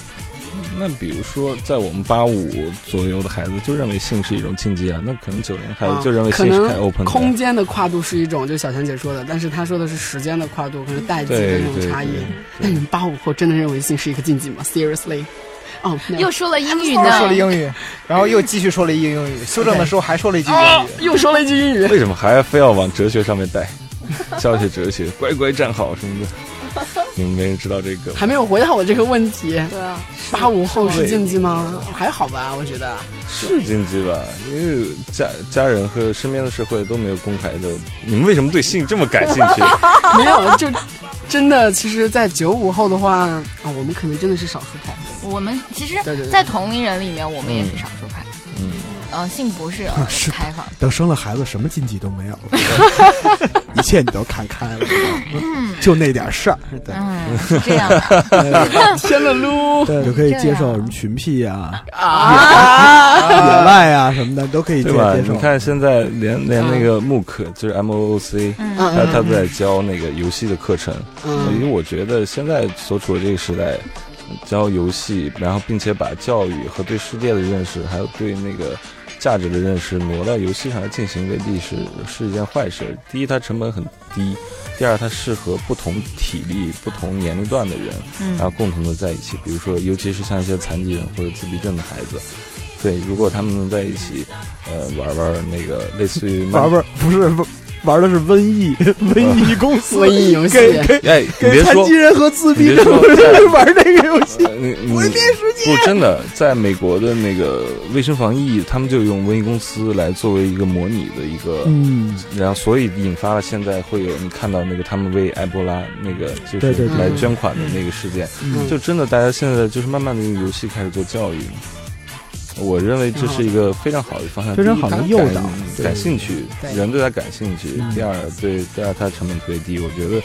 那比如说，在我们八五左右的孩子就认为性是一种禁忌啊，那可能九零孩子就认为性是太 open 的。空间的跨度是一种，就小强姐说的，但是她说的是时间的跨度，可能代际的那种差异。那你们八五后真的认为性是一个禁忌吗？Seriously？哦，*laughs* 又说了英语呢，说了英语，然后又继续说了一句英语，*laughs* 修正的时候还说了一句英语，又说了一句英语。为什么还非要往哲学上面带？教些哲学，乖乖站好什么的。你们没人知道这个，还没有回答我这个问题。对啊，八五后是禁忌吗？还好吧，我觉得是禁忌吧，因为家家人和身边的社会都没有公开的。你们为什么对性这么感兴趣？*laughs* *laughs* 没有，就真的，其实，在九五后的话啊，我们可能真的是少数派。我们其实，在同龄人里面，我们也是少数派。嗯。嗯，性不是 *laughs* 开放。等生了孩子，什么禁忌都没有了，*laughs* *laughs* 一切你都看开了，就那点事儿。嗯，是这样。添了撸，对，就可以接受什么群癖呀、野外啊什么的，都可以接受。你看现在连连那个 MOOC 就是 M O O C，他他在教那个游戏的课程，因为我觉得现在所处的这个时代。教游戏，然后并且把教育和对世界的认识，还有对那个。价值的认识挪到游戏上来进行未必是是一件坏事。第一，它成本很低；第二，它适合不同体力、不同年龄段的人，然后共同的在一起。比如说，尤其是像一些残疾人或者自闭症的孩子，对，如果他们能在一起，呃，玩玩那个类似于玩玩，不是不。玩的是瘟疫，*laughs* 瘟疫公司瘟疫游戏，哎，给残疾人和自闭症玩这个游戏，毁灭世界。不，真的，在美国的那个卫生防疫，他们就用瘟疫公司来作为一个模拟的一个，嗯，然后所以引发了现在会有你看到那个他们为埃博拉那个就是来捐款的那个事件，就真的大家现在就是慢慢的用游戏开始做教育。我认为这是一个非常好的方向，非常好的诱导，感兴趣，人对他感兴趣。第二，对第二，它成本特别低。我觉得，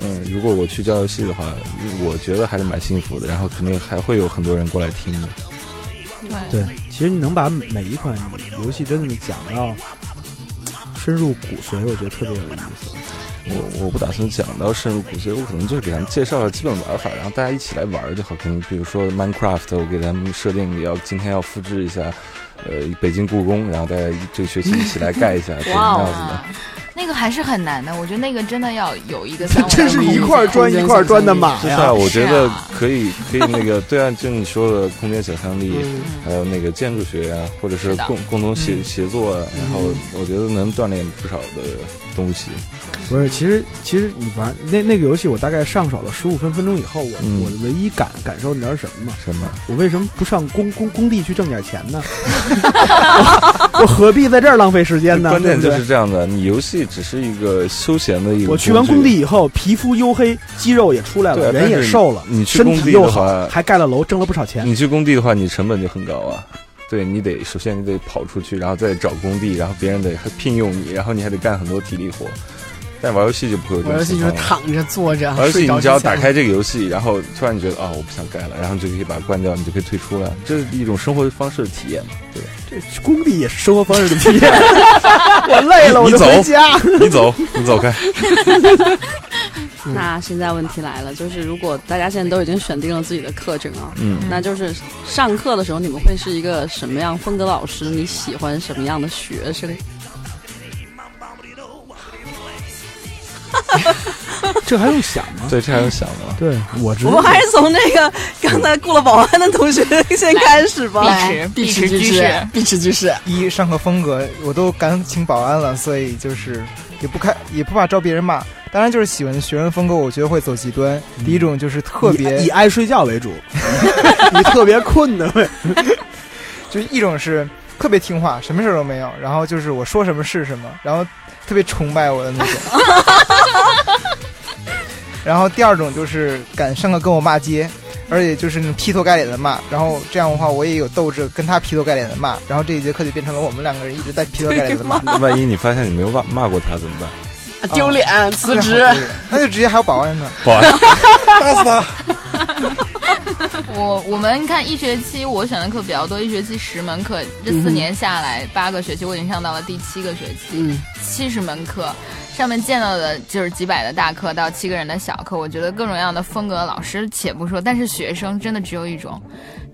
嗯，如果我去教游戏的话，我觉得还是蛮幸福的。然后肯定还会有很多人过来听的。对，其实你能把每一款游戏真的讲到深入骨髓，我觉得特别有意思。我我不打算讲到深入骨髓，我可能就是给他们介绍了基本玩法，然后大家一起来玩就好。可能比如说 Minecraft，我给他们设定要今天要复制一下，呃，北京故宫，然后大家这个学期一起来盖一下，*laughs* 这样子的。那个还是很难的，我觉得那个真的要有一个。*laughs* 这是一块砖一块砖的马呀！是啊，我觉得可以可以那个对啊，就你说的空间想象力，还有那个建筑学啊，或者是共共同协协作啊，然后我觉得能锻炼不少的东西。不是，其实其实你玩那那个游戏，我大概上手了十五分分钟以后，我我的唯一感感受你知道是什么吗？什么？我为什么不上工工工地去挣点钱呢？*laughs* *laughs* 我何必在这儿浪费时间呢？关键就是这样的，你游戏。只是一个休闲的一个。我去完工地以后，皮肤黝黑，肌肉也出来了，人也瘦了。你去工地的话，还盖了楼，挣了不少钱。你去工地的话，你成本就很高啊。对你得首先你得跑出去，然后再找工地，然后别人得聘用你，然后你还得干很多体力活。但玩游戏就不会有这种玩游戏就是躺着坐着。玩游戏你只要打开这个游戏，然后突然你觉得啊我不想干了，然后你就可以把它关掉，你就可以退出了。这是一种生活方式的体验嘛，对吧？这工地也是生活方式的体验。*laughs* 我累了，我就回家。你走，你走开。那现在问题来了，就是如果大家现在都已经选定了自己的课程啊，嗯，那就是上课的时候你们会是一个什么样风格老师？你喜欢什么样的学生？*laughs* 这还用想吗？对，这还用想吗？对我知，我们还是从那个刚才雇了保安的同学先开始吧。*laughs* 必吃必吃居士，必吃居士。一上课风格我都敢请保安了，所以就是也不开，也不怕招别人骂。当然，就是喜欢的学生风格，我觉得会走极端。第一种就是特别以爱睡觉为主，*laughs* 你特别困的，*laughs* 就一种是特别听话，什么事都没有，然后就是我说什么是什么，然后。特别崇拜我的那种，*laughs* 然后第二种就是敢上课跟我骂街，而且就是那种劈头盖脸的骂，然后这样的话我也有斗志跟他劈头盖脸的骂，然后这一节课就变成了我们两个人一直在劈头盖脸的骂。*laughs* 万一你发现你没有骂骂过他怎么办？*laughs* 丢脸，辞职，那就直接还有保安呢，保安打死他。我我们看一学期我选的课比较多，一学期十门课，这四年下来八个学期，我已经上到了第七个学期，七十门课，上面见到的就是几百的大课到七个人的小课，我觉得各种各样的风格老师且不说，但是学生真的只有一种，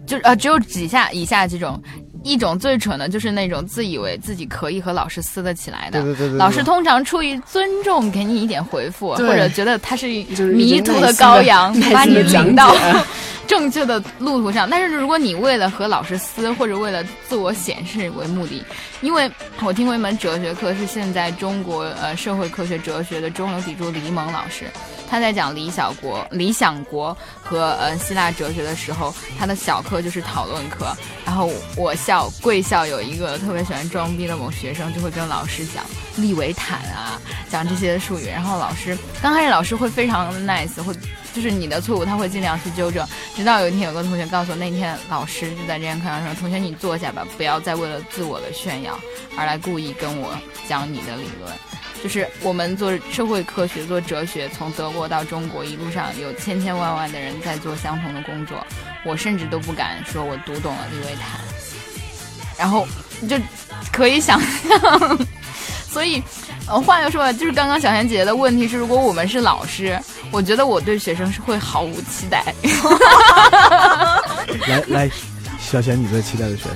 就呃只有几下以下几种。一种最蠢的就是那种自以为自己可以和老师撕得起来的，对对对。老师通常出于尊重给你一点回复，或者觉得他是迷途的羔羊，*laughs* 把你领到 *laughs* 正确的路途上。但是如果你为了和老师撕，或者为了自我显示为目的，因为我听过一门哲学课，是现在中国呃社会科学哲学的中流砥柱李蒙老师。他在讲理想国、理想国和呃希腊哲学的时候，他的小课就是讨论课。然后我校贵校有一个特别喜欢装逼的某学生，就会跟老师讲利维坦啊，讲这些术语。然后老师刚开始老师会非常 nice，会就是你的错误他会尽量去纠正。直到有一天有个同学告诉我，那天老师就在这堂课堂上说：“同学你坐下吧，不要再为了自我的炫耀而来故意跟我讲你的理论。”就是我们做社会科学、做哲学，从德国到中国，一路上有千千万万的人在做相同的工作。我甚至都不敢说我读懂了利维坦，然后就可以想象。*laughs* 所以，呃，话又说，就是刚刚小贤姐姐的问题是，如果我们是老师，我觉得我对学生是会毫无期待。*laughs* 来来，小贤，你最期待的学生？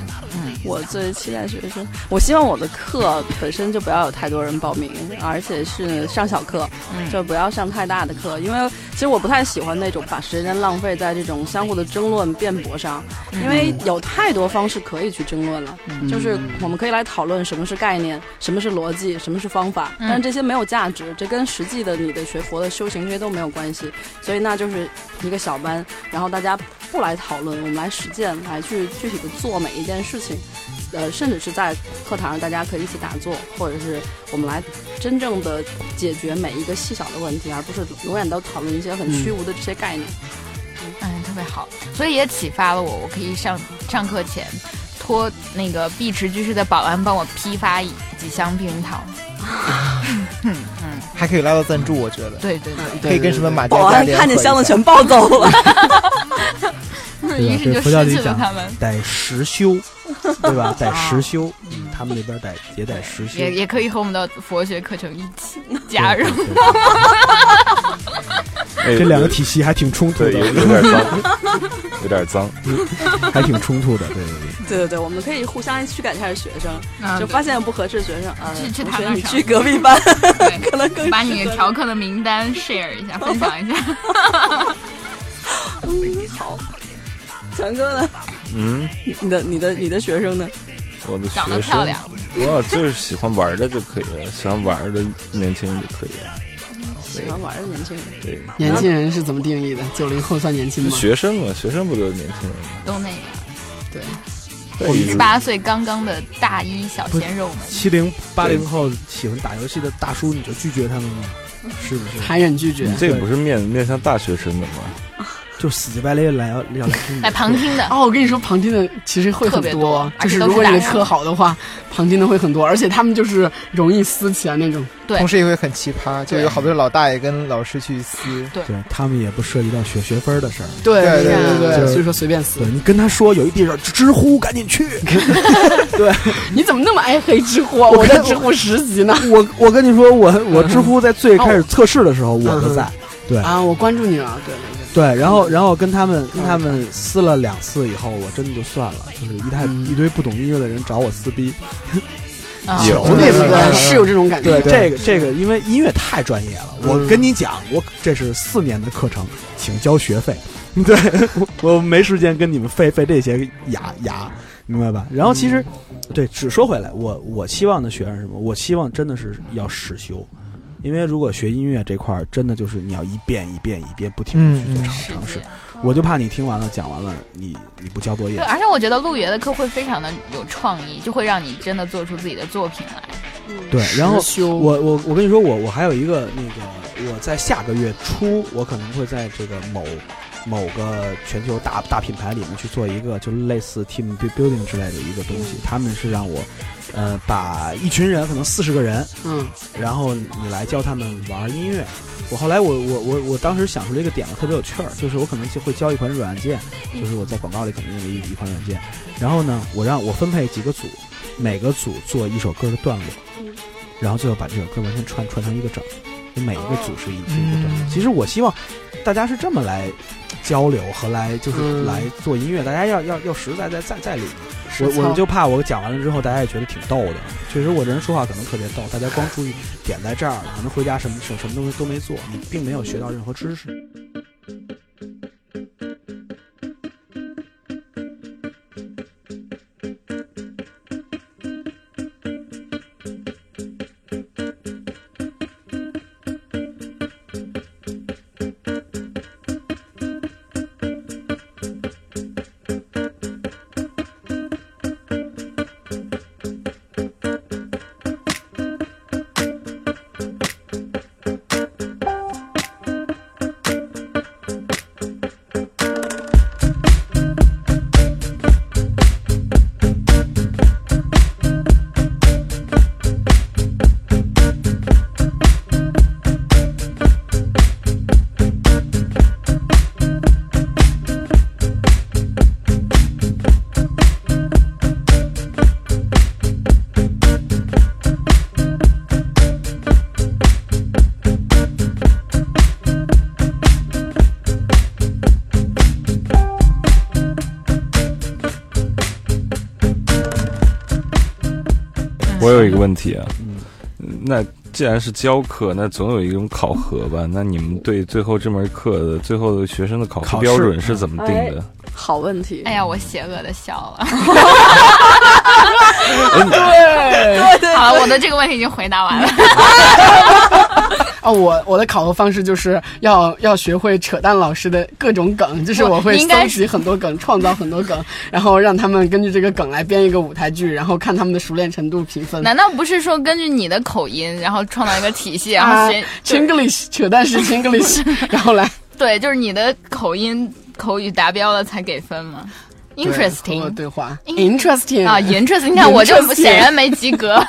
我最期待学生，我希望我的课本身就不要有太多人报名，而且是上小课，就不要上太大的课，因为其实我不太喜欢那种把时间浪费在这种相互的争论辩驳上，因为有太多方式可以去争论了，就是我们可以来讨论什么是概念，什么是逻辑，什么是方法，但是这些没有价值，这跟实际的你的学佛的修行这些都没有关系，所以那就是一个小班，然后大家不来讨论，我们来实践，来去具体的做每一件事情。呃，甚至是在课堂上，大家可以一起打坐，或者是我们来真正的解决每一个细小的问题，而不是永远都讨论一些很虚无的这些概念。嗯，特别好，所以也启发了我，我可以上上课前托那个碧池居士的保安帮我批发几箱避孕套。*laughs* 嗯嗯，还可以拉到赞助，我觉得。对对对，可以跟什么马家保安看见箱子全抱走了。*laughs* *laughs* 于是就失去了他们。得实修，对吧？*laughs* 得实修，嗯，他们那边得也得实修，也也可以和我们的佛学课程一起加入。*laughs* 这两个体系还挺冲突的，有点脏，有点脏，还挺冲突的，对对对。对对对，我们可以互相驱赶一下学生，就发现不合适的学生啊，去去他那去隔壁班，可能更把你调课的名单 share 一下，分享一下。好。强哥呢？嗯，你的、你的、你的学生呢？我的长得漂亮，我就是喜欢玩的就可以了，喜欢玩的年轻人就可以了。喜欢玩的年轻人，对，年轻人是怎么定义的？九零后算年轻吗？学生嘛，学生不都是年轻人吗？都那样，对，十八岁刚刚的大一小鲜肉们。七零八零后喜欢打游戏的大叔，你就拒绝他们吗？是不是？残忍拒绝？这个不是面面向大学生的吗？就死乞白赖来要要来听，来旁听的哦。我跟你说，旁听的其实会很多，就是如果你的课好的话，旁听的会很多，而且他们就是容易撕起来那种。对，同时也会很奇葩，就有好多老大爷跟老师去撕。对，他们也不涉及到学学分的事儿。对对对对，所以说随便撕。你跟他说有一地方知乎，赶紧去。*laughs* 对，你怎么那么爱黑知乎？我在知乎十级呢。我我跟你说，我我知乎在最开始测试的时候，我都在。对啊，我关注你了。对。对，然后然后跟他们跟他们撕了两次以后，我真的就算了，就是一太一堆不懂音乐的人找我撕逼，有那个是有这种感觉。对，这个这个，因为音乐太专业了，我跟你讲，我这是四年的课程，请交学费。*laughs* 对，*laughs* 我没时间跟你们费费这些牙牙，明白吧？然后其实，对，只说回来，我我希望的学生是什么？我希望真的是要实修。因为如果学音乐这块儿，真的就是你要一遍一遍一遍不停的去做尝尝试，我就怕你听完了讲完了，你你不交作业。对，而且我觉得陆爷的课会非常的有创意，就会让你真的做出自己的作品来。对，然后我我我跟你说，我我还有一个那个，我在下个月初，我可能会在这个某某个全球大大品牌里面去做一个，就类似 team building 之类的一个东西，他们是让我。呃，把一群人，可能四十个人，嗯，然后你来教他们玩音乐。我后来，我我我我当时想出了一个点子，特别有趣儿，就是我可能就会教一款软件，就是我在广告里肯定用的一一款软件。然后呢，我让我分配几个组，每个组做一首歌的段落，然后最后把这首歌完全串串成一个整。你每一个组是一是一个段落。其实我希望大家是这么来交流和来就是来做音乐，大家要要要实在在在在里面。我我就怕我讲完了之后，大家也觉得挺逗的。确实，我这人说话可能特别逗，大家光注意点在这儿，可能回家什么什什么东西都没做，你并没有学到任何知识。问题啊，那既然是教课，那总有一种考核吧？那你们对最后这门课的最后的学生的考核标准是怎么定的？好问题！哎呀，我邪恶的笑了。*laughs* 对对，好了，我的这个问题已经回答完了。哦，我我的考核方式就是要要学会扯淡老师的各种梗，就是我会搜集很多梗，创造很多梗，然后让他们根据这个梗来编一个舞台剧，然后看他们的熟练程度评分。难道不是说根据你的口音，然后创造一个体系，然后学 Chinglish 扯淡是 Chinglish，然后来 *laughs* 对，就是你的口音口语达标了才给分吗？Interesting 对话，Interesting 啊，Interesting，你看我就 *laughs* 显然没及格。*laughs*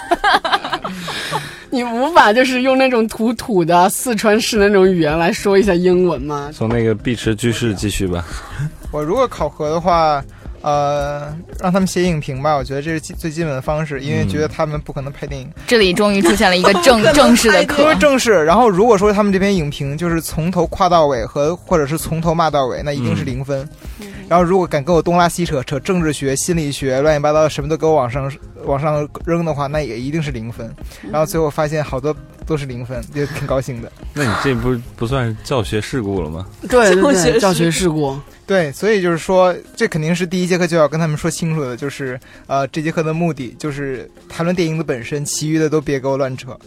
*laughs* 你无法就是用那种土土的四川式那种语言来说一下英文吗？从那个碧池居士继续吧。我如果考核的话，呃，让他们写影评吧，我觉得这是最基本的方式，因为觉得他们不可能拍电影。这里终于出现了一个正 *laughs* 正式的课，正式。然后如果说他们这篇影评就是从头夸到尾和或者是从头骂到尾，那一定是零分。然后如果敢跟我东拉西扯，扯政治学、心理学，乱七八糟什么都给我往上往上扔的话，那也一定是零分。然后最后发现好多都是零分，*laughs* 也挺高兴的。那你这不不算是教学事故了吗？对对对，教学事故。对，所以就是说，这肯定是第一节课就要跟他们说清楚的，就是呃，这节课的目的就是谈论电影的本身，其余的都别给我乱扯。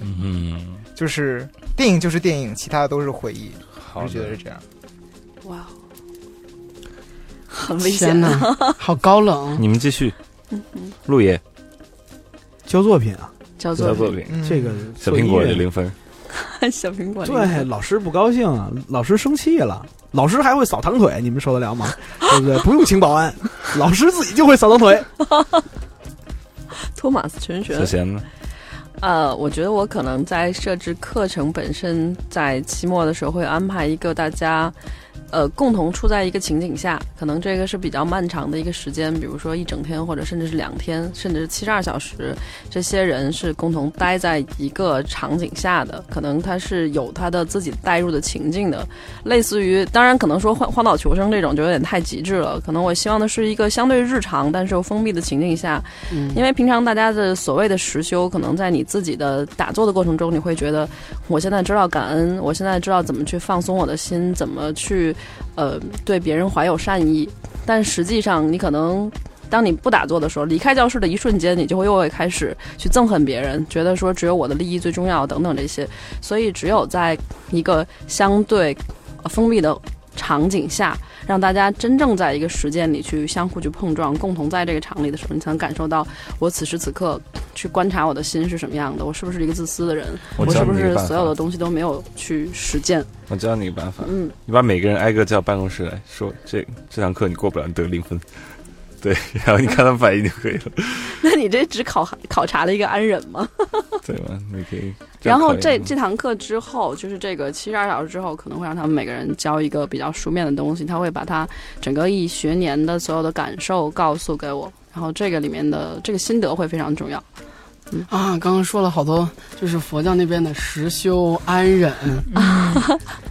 嗯，就是电影就是电影，其他的都是回忆。我觉得是这样。哇。很危险呐，好高冷。*laughs* 你们继续，陆爷交作品啊，交作品，这个小苹果零分，*laughs* 小苹果对老师不高兴啊，老师生气了，老师还会扫堂腿，你们受得了吗？对不对？不用请保安，老师自己就会扫堂腿。*laughs* 托马斯全旋，小贤呢？呃，我觉得我可能在设置课程本身，在期末的时候会安排一个大家。呃，共同处在一个情景下，可能这个是比较漫长的一个时间，比如说一整天，或者甚至是两天，甚至是七十二小时。这些人是共同待在一个场景下的，可能他是有他的自己带入的情境的，类似于，当然可能说荒荒岛求生这种就有点太极致了。可能我希望的是一个相对日常，但是又封闭的情境下，因为平常大家的所谓的实修，可能在你自己的打坐的过程中，你会觉得，我现在知道感恩，我现在知道怎么去放松我的心，怎么去。呃，对别人怀有善意，但实际上你可能，当你不打坐的时候，离开教室的一瞬间，你就会又会开始去憎恨别人，觉得说只有我的利益最重要等等这些。所以，只有在一个相对封闭的场景下。让大家真正在一个实践里去相互去碰撞，共同在这个场里的时候，你才能感受到我此时此刻去观察我的心是什么样的，我是不是一个自私的人，我是不是所有的东西都没有去实践。我教你一个办法，嗯，你把每个人挨个叫办公室来说，这这堂课你过不了，你得零分。对，*laughs* 然后你看他反应就可以了。*laughs* 那你这只考考察了一个安忍吗？*laughs* 对吗？你可以。然后这这堂课之后，就是这个七十二小时之后，可能会让他们每个人教一个比较书面的东西。他会把他整个一学年的所有的感受告诉给我，然后这个里面的这个心得会非常重要。嗯啊，刚刚说了好多，就是佛教那边的实修安忍。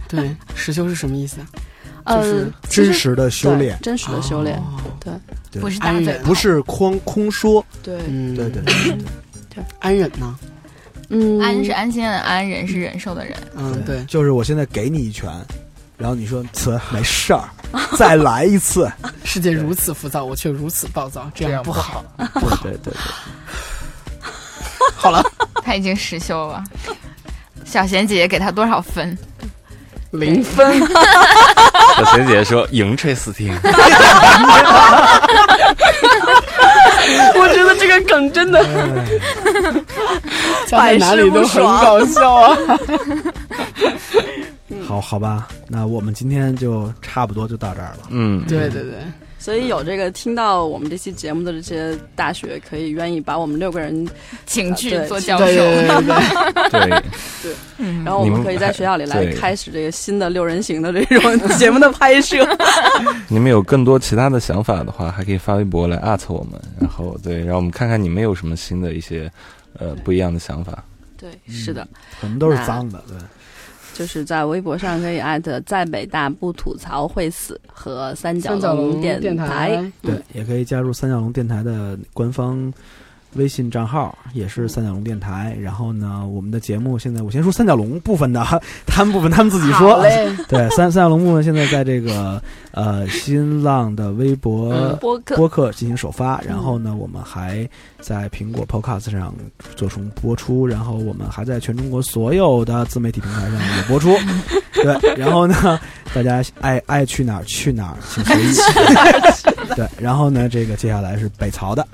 对，实修是什么意思啊？就是真实的修炼，真实的修炼。对，不是安忍，不是空空说。对，嗯，对对对对。安忍呢？嗯，安是安心的安，忍是忍受的忍。嗯，对，就是我现在给你一拳，然后你说词没事儿，再来一次。*laughs* 世界如此浮躁，我却如此暴躁，这样不好。不好，*laughs* 对对对。好了，他已经实修了。小贤姐姐给他多少分？零分。*laughs* 小贤姐姐说：“迎吹四听。*laughs* ”我觉得这个梗真的，*laughs* 在哪里都很搞笑啊！好好吧，那我们今天就差不多就到这儿了。嗯，对对对。所以有这个听到我们这期节目的这些大学，可以愿意把我们六个人请去做教授，对对，然后我们可以在学校里来开始这个新的六人行的这种节目的拍摄。*laughs* 你们有更多其他的想法的话，还可以发微博来艾特我们，然后对，让我们看看你们有什么新的一些呃不一样的想法。对，是的，可能都是脏的，对。就是在微博上可以艾特在北大不吐槽会死和三角龙电台，对，也可以加入三角龙电台的官方微信账号，也是三角龙电台。然后呢，我们的节目现在我先说三角龙部分的，*laughs* 他们部分他们自己说。对，三三角龙部分现在在这个呃新浪的微博播客播客进行首发，然后呢，我们还在苹果 Podcast 上做出播出，然后我们还在全中国所有的自媒体平台上也播出。*laughs* 对，然后呢，大家爱 *laughs* 爱去哪儿去哪儿，请随意。对，然后呢，这个接下来是北曹的。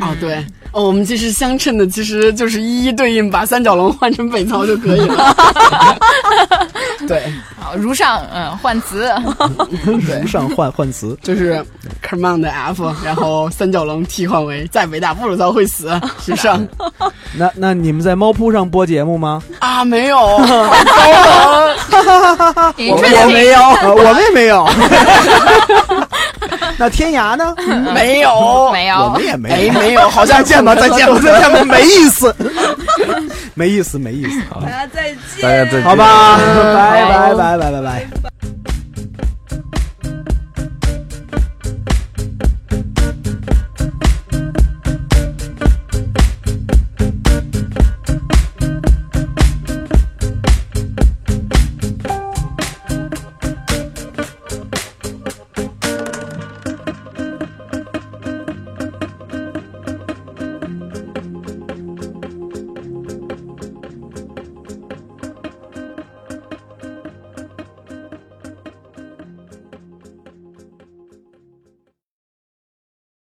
哦，对，哦，我们其实相称的，其实就是一一对应，把三角龙换成北曹就可以了。*laughs* 对，*laughs* 好，如上，嗯，换词，*laughs* 如上换换词，就是 come on 的 F，然后三角龙替换为在北大不如早会死，如上。那那你们在猫扑上播节目吗？啊，没有，我我没有，我们也没有。*laughs* 那天涯呢？没有，*laughs* 没有，我们也没有，没有。好，像见吧，再见吧，*laughs* 再见吧，没意思，没意思，没意思。大家再见，大家再见，好吧，拜拜拜拜拜拜。